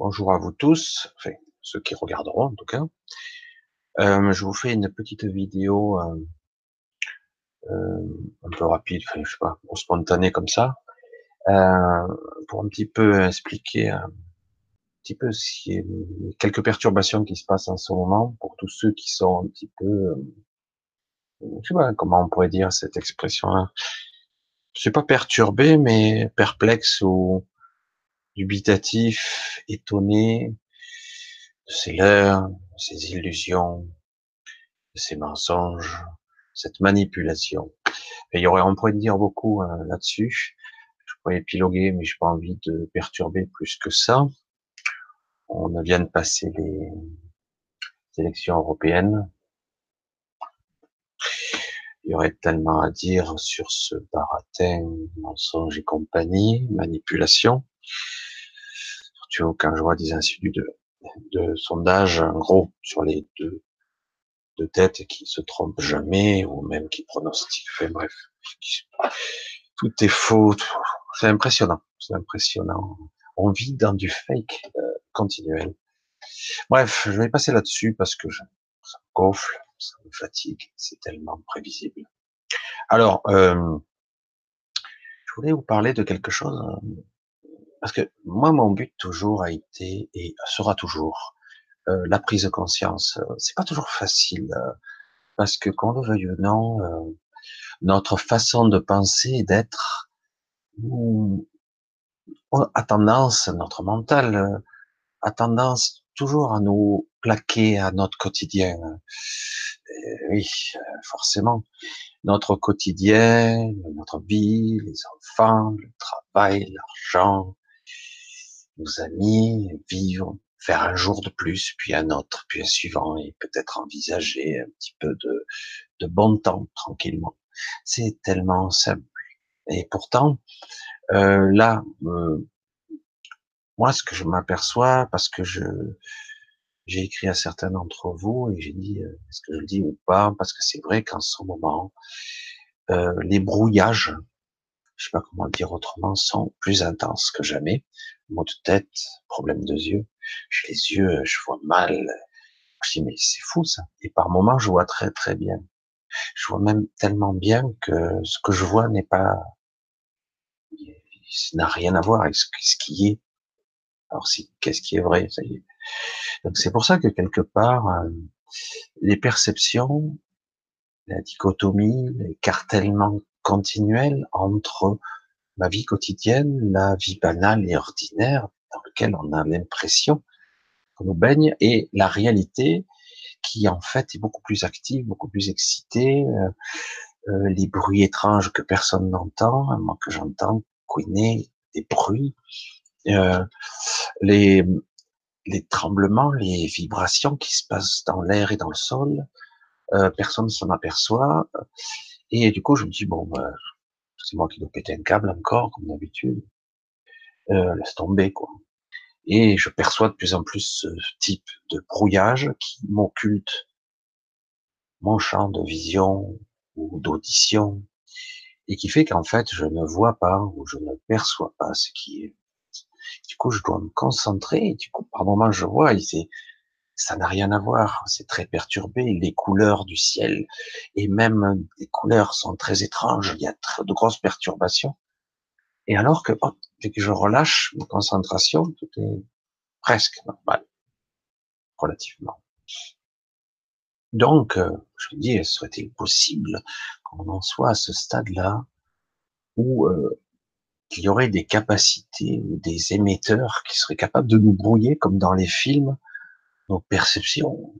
Bonjour à vous tous, enfin ceux qui regarderont en tout cas. Euh, je vous fais une petite vidéo euh, euh, un peu rapide, enfin je sais pas, spontanée comme ça, pour un petit peu expliquer un petit peu est, quelques perturbations qui se passent en ce moment pour tous ceux qui sont un petit peu, je sais pas comment on pourrait dire cette expression-là. Je suis pas perturbé, mais perplexe ou dubitatif, étonné de ces leurres, de ces illusions, de ces mensonges, cette manipulation. Et il y aurait, on pourrait dire beaucoup hein, là-dessus. Je pourrais épiloguer, mais j'ai pas envie de perturber plus que ça. On vient de passer les élections européennes. Il y aurait tellement à dire sur ce baratin, mensonge et compagnie, manipulation surtout quand je vois des instituts de, de sondage, en gros, sur les deux, deux têtes qui se trompent jamais, ou même qui pronostiquent, bref, tout est faux, c'est impressionnant, c'est impressionnant. On vit dans du fake euh, continuel. Bref, je vais passer là-dessus parce que je, ça me gonfle, ça me fatigue, c'est tellement prévisible. Alors, euh, je voulais vous parler de quelque chose euh, parce que moi, mon but toujours a été et sera toujours euh, la prise de conscience. Euh, c'est pas toujours facile euh, parce que qu'on le veuille ou non, euh, notre façon de penser et d'être a tendance, notre mental a tendance toujours à nous plaquer à notre quotidien. oui, forcément, notre quotidien, notre vie, les enfants, le travail, l'argent, nos amis, vivre, faire un jour de plus, puis un autre, puis un suivant, et peut-être envisager un petit peu de, de bon temps tranquillement. C'est tellement simple. Et pourtant, euh, là, euh, moi, ce que je m'aperçois, parce que je j'ai écrit à certains d'entre vous et j'ai dit, euh, est-ce que je le dis ou pas, parce que c'est vrai qu'en ce moment, les brouillages, je sais pas comment le dire autrement, sont plus intenses que jamais maux de tête, problème de yeux. J'ai les yeux, je vois mal. Je dis, mais c'est fou ça. Et par moments, je vois très très bien. Je vois même tellement bien que ce que je vois n'est pas, n'a rien à voir avec ce qui est. Alors si, qu'est-ce qui est vrai? Ça y est. Donc c'est pour ça que quelque part, euh, les perceptions, la dichotomie, l'écartèlement continuel entre ma vie quotidienne, la vie banale et ordinaire dans laquelle on a l'impression qu'on nous baigne et la réalité qui en fait est beaucoup plus active, beaucoup plus excitée, euh, euh, les bruits étranges que personne n'entend, moi que j'entends couiner, des bruits, euh, les, les tremblements, les vibrations qui se passent dans l'air et dans le sol, personne ne s'en aperçoit, et du coup je me dis bon, bah, c'est moi qui dois péter un câble encore, comme d'habitude. Euh, laisse tomber, quoi. Et je perçois de plus en plus ce type de brouillage qui m'occulte mon champ de vision ou d'audition et qui fait qu'en fait je ne vois pas ou je ne perçois pas ce qui est. Du coup, je dois me concentrer. Et du coup, par moments, je vois, et c'est ça n'a rien à voir. C'est très perturbé. Les couleurs du ciel et même les couleurs sont très étranges. Il y a de grosses perturbations. Et alors que, dès que je relâche ma concentration, tout est presque normal, relativement. Donc, euh, je me dis, serait-il possible qu'on en soit à ce stade-là où euh, il y aurait des capacités ou des émetteurs qui seraient capables de nous brouiller comme dans les films nos perceptions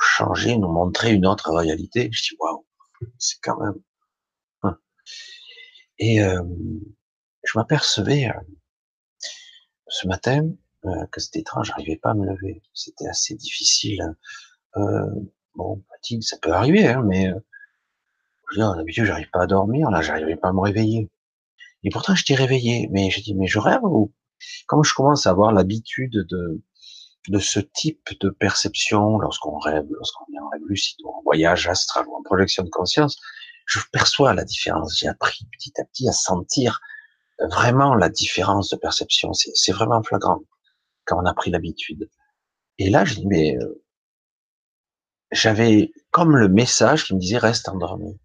changer, nous montrer une autre réalité. Je dis waouh, c'est quand même. Hein. Et euh, je m'apercevais euh, ce matin euh, que c'était étrange, j'arrivais pas à me lever. C'était assez difficile. Euh, bon, ça peut arriver, hein, mais je d'habitude, j'arrive pas à dormir. Là, j'arrivais pas à me réveiller. Et pourtant, je t'ai réveillé. Mais j'ai dit, mais je rêve ou? Comme je commence à avoir l'habitude de de ce type de perception lorsqu'on rêve, lorsqu'on est en rêve lucide ou en voyage astral ou en projection de conscience, je perçois la différence. J'ai appris petit à petit à sentir vraiment la différence de perception. C'est vraiment flagrant. quand on a pris l'habitude. Et là, je dis, mais euh, j'avais comme le message qui me disait reste endormi.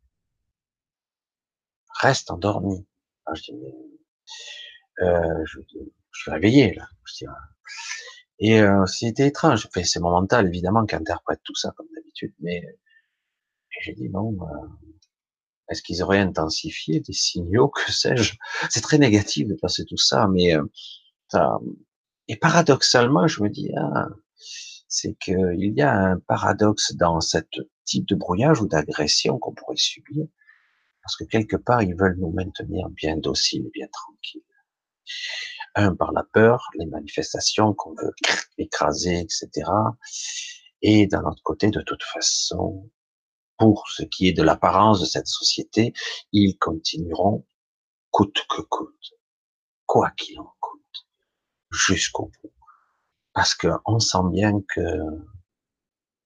Reste endormi. je dis, euh, je, suis réveillé là. Je dis, et euh, c'était étrange. Enfin, c'est mon mental évidemment qui interprète tout ça comme d'habitude, mais j'ai dit bon, euh, est-ce qu'ils auraient intensifié des signaux, que sais-je? C'est très négatif de passer tout ça, mais euh, ça... et paradoxalement, je me dis ah, c'est qu'il y a un paradoxe dans cette type de brouillage ou d'agression qu'on pourrait subir, parce que quelque part ils veulent nous maintenir bien dociles, bien tranquilles. Un par la peur, les manifestations qu'on veut écraser, etc. Et d'un autre côté, de toute façon, pour ce qui est de l'apparence de cette société, ils continueront coûte que coûte, quoi qu'il en coûte, jusqu'au bout. Parce qu'on sent bien que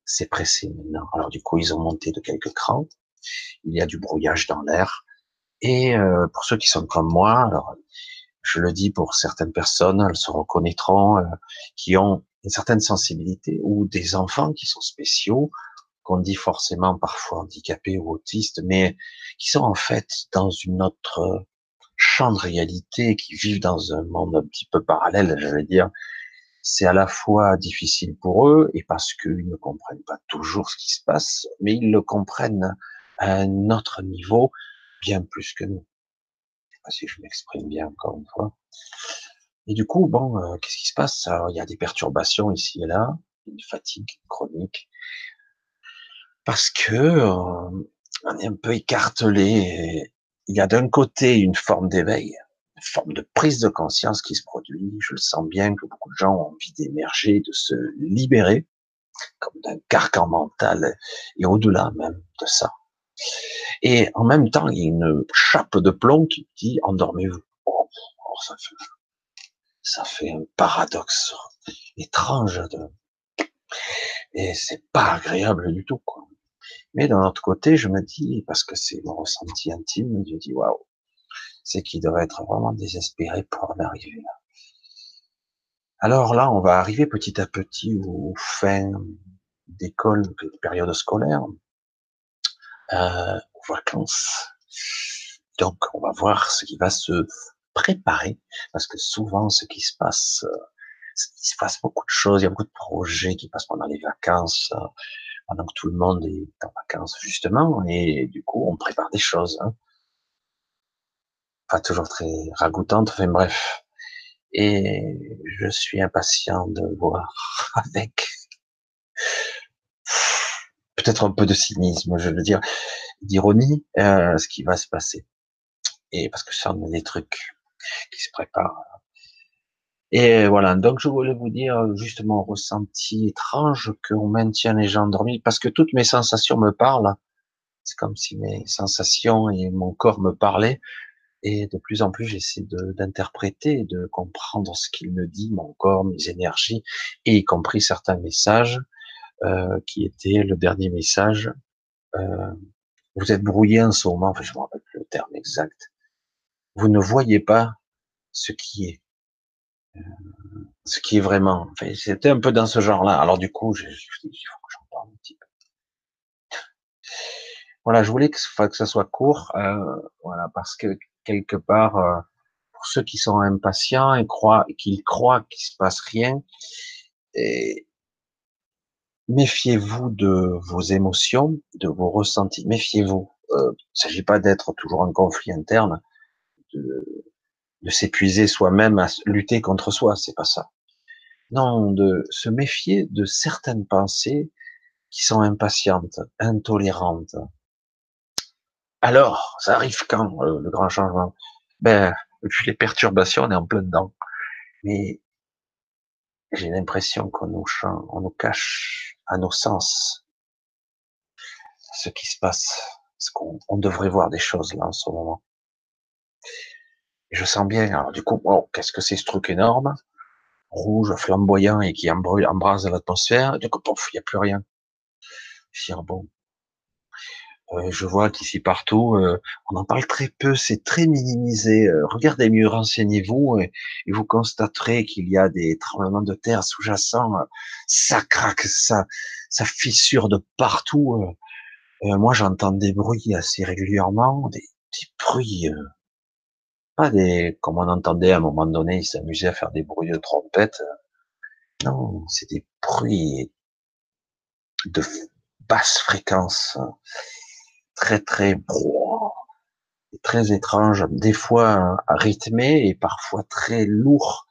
c'est pressé maintenant. Alors du coup, ils ont monté de quelques crans. Il y a du brouillage dans l'air. Et euh, pour ceux qui sont comme moi, alors je le dis pour certaines personnes, elles se reconnaîtront, euh, qui ont une certaine sensibilité ou des enfants qui sont spéciaux, qu'on dit forcément parfois handicapés ou autistes, mais qui sont en fait dans une autre champ de réalité, qui vivent dans un monde un petit peu parallèle, je vais dire. C'est à la fois difficile pour eux et parce qu'ils ne comprennent pas toujours ce qui se passe, mais ils le comprennent à un autre niveau, bien plus que nous. Pas si je m'exprime bien encore une fois. Et du coup, bon, euh, qu'est-ce qui se passe? Alors, il y a des perturbations ici et là, une fatigue chronique, parce que euh, on est un peu écartelé. Il y a d'un côté une forme d'éveil, une forme de prise de conscience qui se produit. Je le sens bien que beaucoup de gens ont envie d'émerger, de se libérer, comme d'un carcan mental, et au-delà même de ça. Et en même temps, il y a une chape de plomb qui dit endormez-vous. Oh, ça, fait, un paradoxe étrange et c'est pas agréable du tout. Mais d'un autre côté, je me dis, parce que c'est mon ressenti intime, je dis, waouh, c'est qu'il devrait être vraiment désespéré pour en arriver là. Alors là, on va arriver petit à petit aux fins d'école, de période scolaire, euh, vacances. Donc, on va voir ce qui va se préparer, parce que souvent, ce qui se passe, euh, il se passe beaucoup de choses, il y a beaucoup de projets qui passent pendant les vacances, euh, pendant que tout le monde est en vacances justement, et du coup on prépare des choses. Hein. Pas toujours très ragoûtantes, enfin bref. Et je suis impatient de voir avec peut-être un peu de cynisme, je veux dire, d'ironie, euh, ce qui va se passer. Et parce que ça, on a des trucs qui se préparent et voilà, donc je voulais vous dire justement ressenti étrange qu'on maintient les gens endormis parce que toutes mes sensations me parlent. C'est comme si mes sensations et mon corps me parlaient. Et de plus en plus, j'essaie d'interpréter, de, comprendre ce qu'il me dit, mon corps, mes énergies, et y compris certains messages euh, qui étaient le dernier message. Euh, vous êtes brouillé en ce moment, enfin, je me rappelle le terme exact. Vous ne voyez pas ce qui est ce qui est vraiment. Enfin, c'était un peu dans ce genre-là. Alors du coup, il faut que j'en parle un petit peu. Voilà, je voulais que, que ça soit court, euh, voilà, parce que quelque part, euh, pour ceux qui sont impatients et croient, qu'ils croient qu'il se passe rien, et méfiez-vous de vos émotions, de vos ressentis. Méfiez-vous. Euh, il ne s'agit pas d'être toujours en conflit interne, de, s'épuiser soi-même à lutter contre soi, c'est pas ça. Non, de se méfier de certaines pensées qui sont impatientes, intolérantes. Alors, ça arrive quand le, grand changement? Ben, depuis les perturbations, on est en plein dedans. Mais j'ai l'impression qu'on nous, on nous cache à nos sens ce qui se passe. Ce qu'on on devrait voir des choses là en ce moment je sens bien, alors du coup, oh, qu'est-ce que c'est ce truc énorme, rouge, flamboyant et qui embrase l'atmosphère, du coup, il n'y a plus rien. Je bon, je vois qu'ici partout, euh, on en parle très peu, c'est très minimisé. Euh, regardez mieux, renseignez-vous et, vous constaterez qu'il y a des tremblements de terre sous-jacents. ça craque, ça, ça fissure de partout. moi, j'entends des bruits assez régulièrement, des petits bruits, pas des comme on entendait à un moment donné, ils s'amusaient à faire des bruits de trompette. Non, c'est des bruits de basse fréquence très très très étrange, des fois rythmé et parfois très lourd.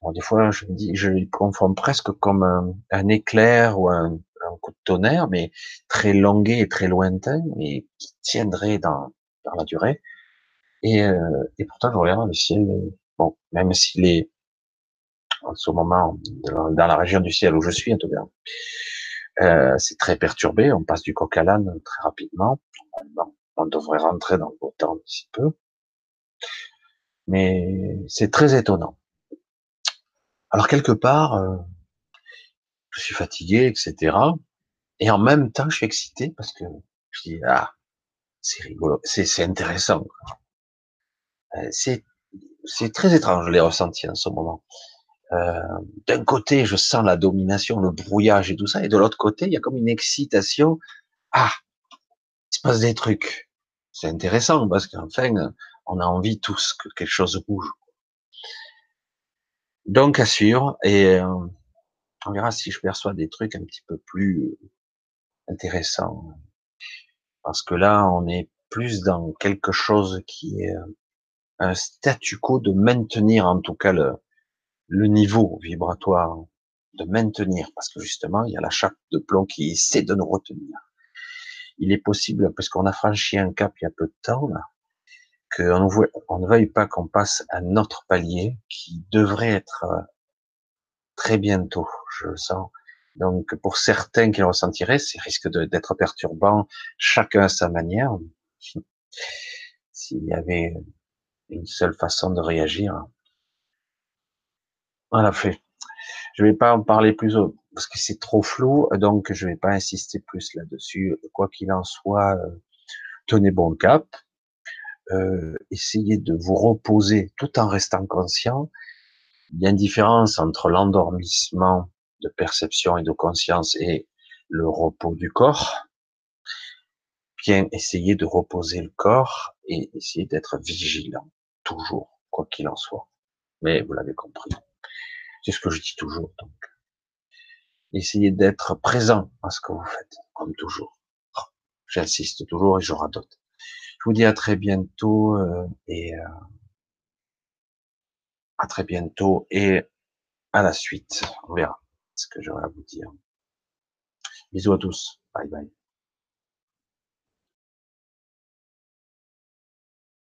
Bon, des fois, je me dis, je le confonds presque comme un, éclair ou un, coup de tonnerre, mais très longué et très lointain, et qui tiendrait dans, dans la durée. Et, euh, et pourtant, je regarde le ciel, bon, même s'il est en ce moment dans la région du ciel où je suis, en tout cas, euh, c'est très perturbé. On passe du coq à l'âne très rapidement. on devrait rentrer dans le beau temps d'ici peu. Mais c'est très étonnant. Alors quelque part, euh, je suis fatigué, etc. Et en même temps, je suis excité parce que je dis ah, c'est rigolo, c'est intéressant. Euh, c'est très étrange les ressentis en ce moment. Euh, d'un côté, je sens la domination, le brouillage et tout ça, et de l'autre côté, il y a comme une excitation. Ah, il se passe des trucs. C'est intéressant parce qu'enfin, on a envie tous que quelque chose bouge. Donc à suivre et euh, on verra si je perçois des trucs un petit peu plus intéressants. Parce que là, on est plus dans quelque chose qui est un statu quo de maintenir en tout cas le, le niveau vibratoire, de maintenir, parce que justement, il y a la chape de plomb qui essaie de nous retenir. Il est possible, parce qu'on a franchi un cap il y a peu de temps, là, qu'on on ne veuille pas qu'on passe à notre palier, qui devrait être euh, très bientôt, je le sens. Donc, pour certains qui le ressentiraient, c'est risque d'être perturbant, chacun à sa manière. S'il y avait une seule façon de réagir, voilà, fait. Je vais pas en parler plus parce que c'est trop flou, donc je vais pas insister plus là-dessus. Quoi qu'il en soit, euh, tenez bon cap, euh, essayez de vous reposer tout en restant conscient. Il y a une différence entre l'endormissement de perception et de conscience et le repos du corps. Bien, essayez de reposer le corps et essayez d'être vigilant, toujours, quoi qu'il en soit. Mais vous l'avez compris. C'est ce que je dis toujours. Donc, essayez d'être présent à ce que vous faites, comme toujours. J'insiste toujours et je radote. Je vous dis à très bientôt euh, et euh, à très bientôt et à la suite. On verra ce que j'aurai à vous dire. Bisous à tous. Bye bye.